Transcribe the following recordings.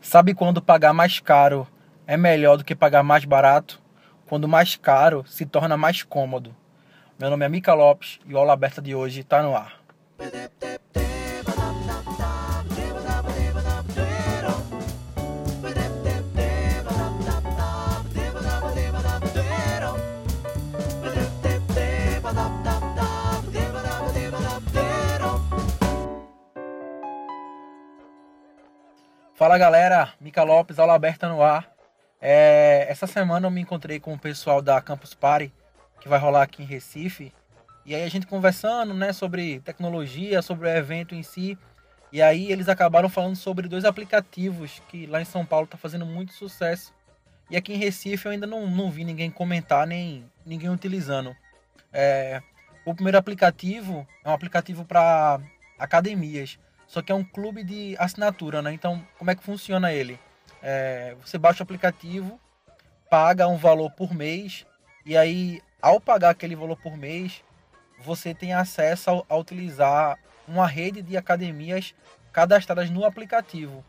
Sabe quando pagar mais caro é melhor do que pagar mais barato? Quando mais caro se torna mais cômodo. Meu nome é Mica Lopes e o Aula Aberta de hoje está no ar. Fala galera, Mica Lopes, aula aberta no ar. É, essa semana eu me encontrei com o pessoal da Campus Party, que vai rolar aqui em Recife. E aí a gente conversando né, sobre tecnologia, sobre o evento em si. E aí eles acabaram falando sobre dois aplicativos que lá em São Paulo está fazendo muito sucesso. E aqui em Recife eu ainda não, não vi ninguém comentar, nem ninguém utilizando. É, o primeiro aplicativo é um aplicativo para academias. Só que é um clube de assinatura, né? Então, como é que funciona ele? É, você baixa o aplicativo, paga um valor por mês, e aí, ao pagar aquele valor por mês, você tem acesso a, a utilizar uma rede de academias cadastradas no aplicativo,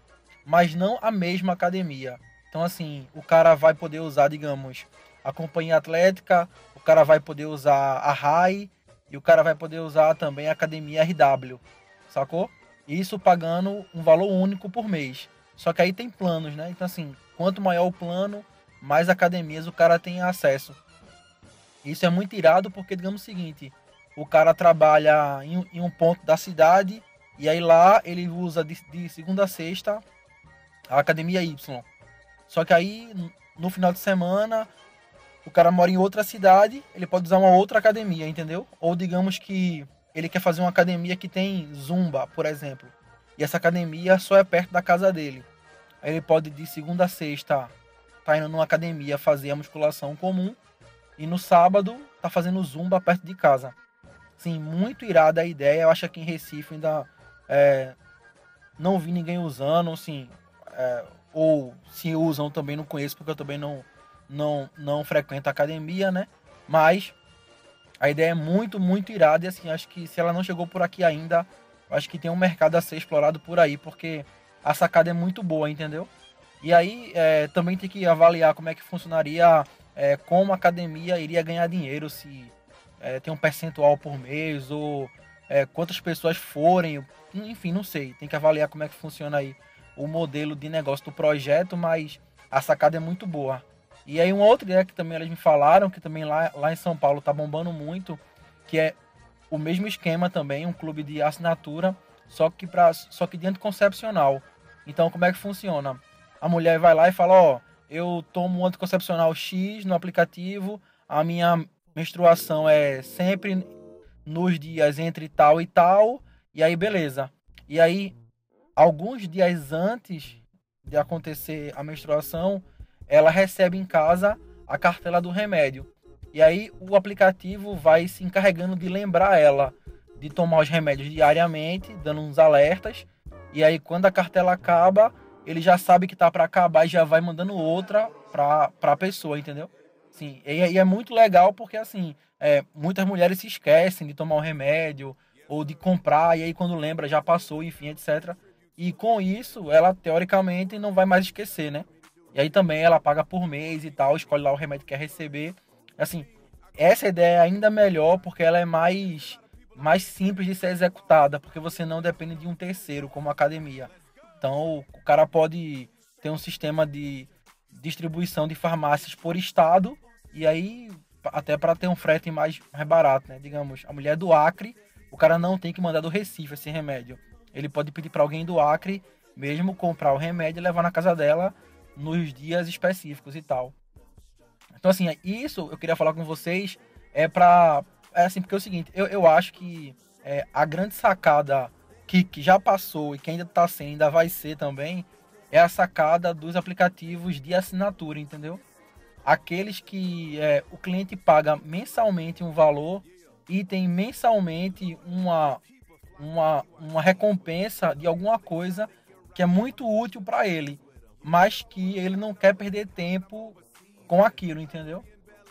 mas não a mesma academia. Então, assim, o cara vai poder usar, digamos, a companhia atlética, o cara vai poder usar a RAI e o cara vai poder usar também a academia RW, sacou? Isso pagando um valor único por mês. Só que aí tem planos, né? Então, assim, quanto maior o plano, mais academias o cara tem acesso. Isso é muito irado porque, digamos o seguinte, o cara trabalha em, em um ponto da cidade e aí lá ele usa de, de segunda a sexta a academia Y. Só que aí, no final de semana, o cara mora em outra cidade, ele pode usar uma outra academia, entendeu? Ou digamos que ele quer fazer uma academia que tem zumba, por exemplo. E essa academia só é perto da casa dele. Aí ele pode de segunda a sexta tá indo numa academia fazer a musculação comum e no sábado tá fazendo zumba perto de casa. Sim, muito irada a ideia. Eu acho que em Recife ainda é, não vi ninguém usando, assim, é, ou se usam também não conheço porque eu também não não não frequento academia, né? Mas a ideia é muito, muito irada e assim, acho que se ela não chegou por aqui ainda, acho que tem um mercado a ser explorado por aí, porque a sacada é muito boa, entendeu? E aí é, também tem que avaliar como é que funcionaria, é, como a academia iria ganhar dinheiro, se é, tem um percentual por mês ou é, quantas pessoas forem, enfim, não sei. Tem que avaliar como é que funciona aí o modelo de negócio do projeto, mas a sacada é muito boa. E aí uma outra ideia que também eles me falaram, que também lá, lá em São Paulo tá bombando muito, que é o mesmo esquema também, um clube de assinatura, só que para só que de anticoncepcional. Então como é que funciona? A mulher vai lá e fala, ó, eu tomo um anticoncepcional X no aplicativo, a minha menstruação é sempre nos dias entre tal e tal, e aí beleza. E aí alguns dias antes de acontecer a menstruação, ela recebe em casa a cartela do remédio. E aí o aplicativo vai se encarregando de lembrar ela de tomar os remédios diariamente, dando uns alertas. E aí quando a cartela acaba, ele já sabe que tá para acabar e já vai mandando outra para a pessoa, entendeu? Sim, e, e, é muito legal porque assim, é, muitas mulheres se esquecem de tomar o remédio ou de comprar e aí quando lembra já passou, enfim, etc. E com isso, ela teoricamente não vai mais esquecer, né? E aí também ela paga por mês e tal, escolhe lá o remédio que quer receber. Assim, essa ideia é ainda melhor porque ela é mais, mais simples de ser executada, porque você não depende de um terceiro, como a academia. Então, o cara pode ter um sistema de distribuição de farmácias por estado, e aí, até para ter um frete mais, mais barato, né? Digamos, a mulher do Acre, o cara não tem que mandar do Recife esse remédio. Ele pode pedir para alguém do Acre mesmo comprar o remédio e levar na casa dela nos dias específicos e tal. Então, assim, isso eu queria falar com vocês é pra. É assim, porque é o seguinte, eu, eu acho que é, a grande sacada que, que já passou e que ainda está sendo, ainda vai ser também, é a sacada dos aplicativos de assinatura, entendeu? Aqueles que é, o cliente paga mensalmente um valor e tem mensalmente uma, uma, uma recompensa de alguma coisa que é muito útil para ele mas que ele não quer perder tempo com aquilo, entendeu?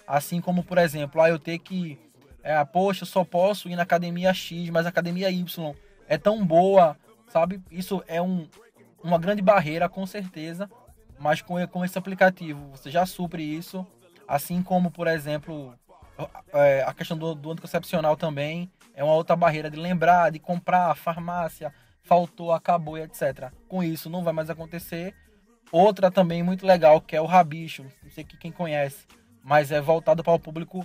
Assim como, por exemplo, ah, eu ter que. É, poxa, eu só posso ir na academia X, mas a academia Y é tão boa, sabe? Isso é um, uma grande barreira, com certeza, mas com, com esse aplicativo você já supre isso, assim como, por exemplo, é, a questão do, do anticoncepcional também é uma outra barreira de lembrar, de comprar, farmácia, faltou, acabou e etc. Com isso não vai mais acontecer. Outra também muito legal que é o Rabicho, não sei quem conhece, mas é voltado para o público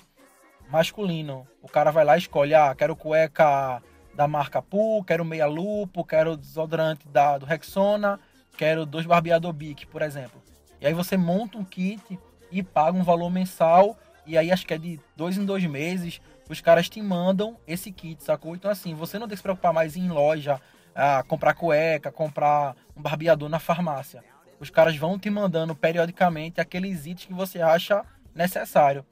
masculino. O cara vai lá e escolhe, ah, quero cueca da marca Poo, quero meia lupo, quero desodorante da, do Rexona, quero dois barbeador Bic, por exemplo. E aí você monta um kit e paga um valor mensal e aí acho que é de dois em dois meses os caras te mandam esse kit, sacou? Então assim, você não tem que se preocupar mais em loja, a comprar cueca, comprar um barbeador na farmácia. Os caras vão te mandando periodicamente aqueles itens que você acha necessário.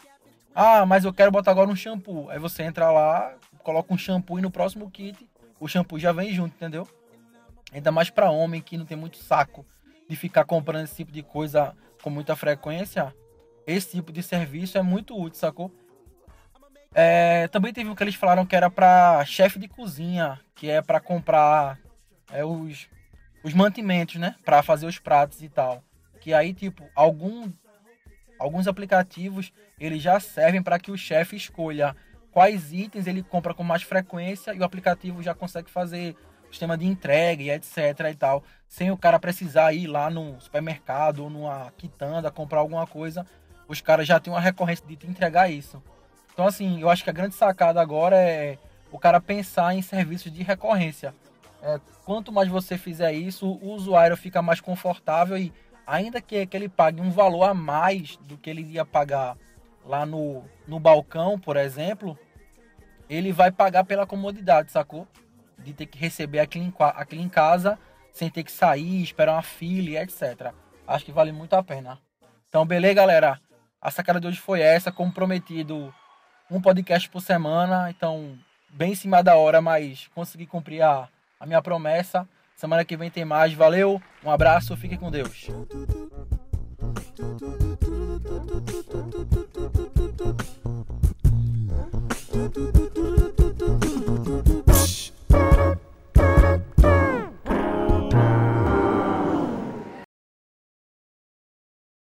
Ah, mas eu quero botar agora um shampoo. Aí você entra lá, coloca um shampoo e no próximo kit o shampoo já vem junto, entendeu? Ainda mais para homem que não tem muito saco de ficar comprando esse tipo de coisa com muita frequência. Esse tipo de serviço é muito útil, sacou? É, também teve o que eles falaram que era para chefe de cozinha, que é para comprar é, os, os mantimentos, né? Para fazer os pratos e tal. Que aí, tipo, algum, alguns aplicativos eles já servem para que o chefe escolha quais itens ele compra com mais frequência e o aplicativo já consegue fazer sistema de entrega e etc e tal, sem o cara precisar ir lá no supermercado ou numa quitanda comprar alguma coisa, os caras já têm uma recorrência de te entregar isso. Então, assim, eu acho que a grande sacada agora é o cara pensar em serviços de recorrência. É, quanto mais você fizer isso, o usuário fica mais confortável e, ainda que, que ele pague um valor a mais do que ele ia pagar lá no, no balcão, por exemplo, ele vai pagar pela comodidade, sacou? De ter que receber aquilo em, aquilo em casa sem ter que sair, esperar uma fila, etc. Acho que vale muito a pena. Então, beleza, galera? A sacada de hoje foi essa, como prometido um podcast por semana, então bem em cima da hora, mas consegui cumprir a, a minha promessa. Semana que vem tem mais. Valeu, um abraço, fique com Deus.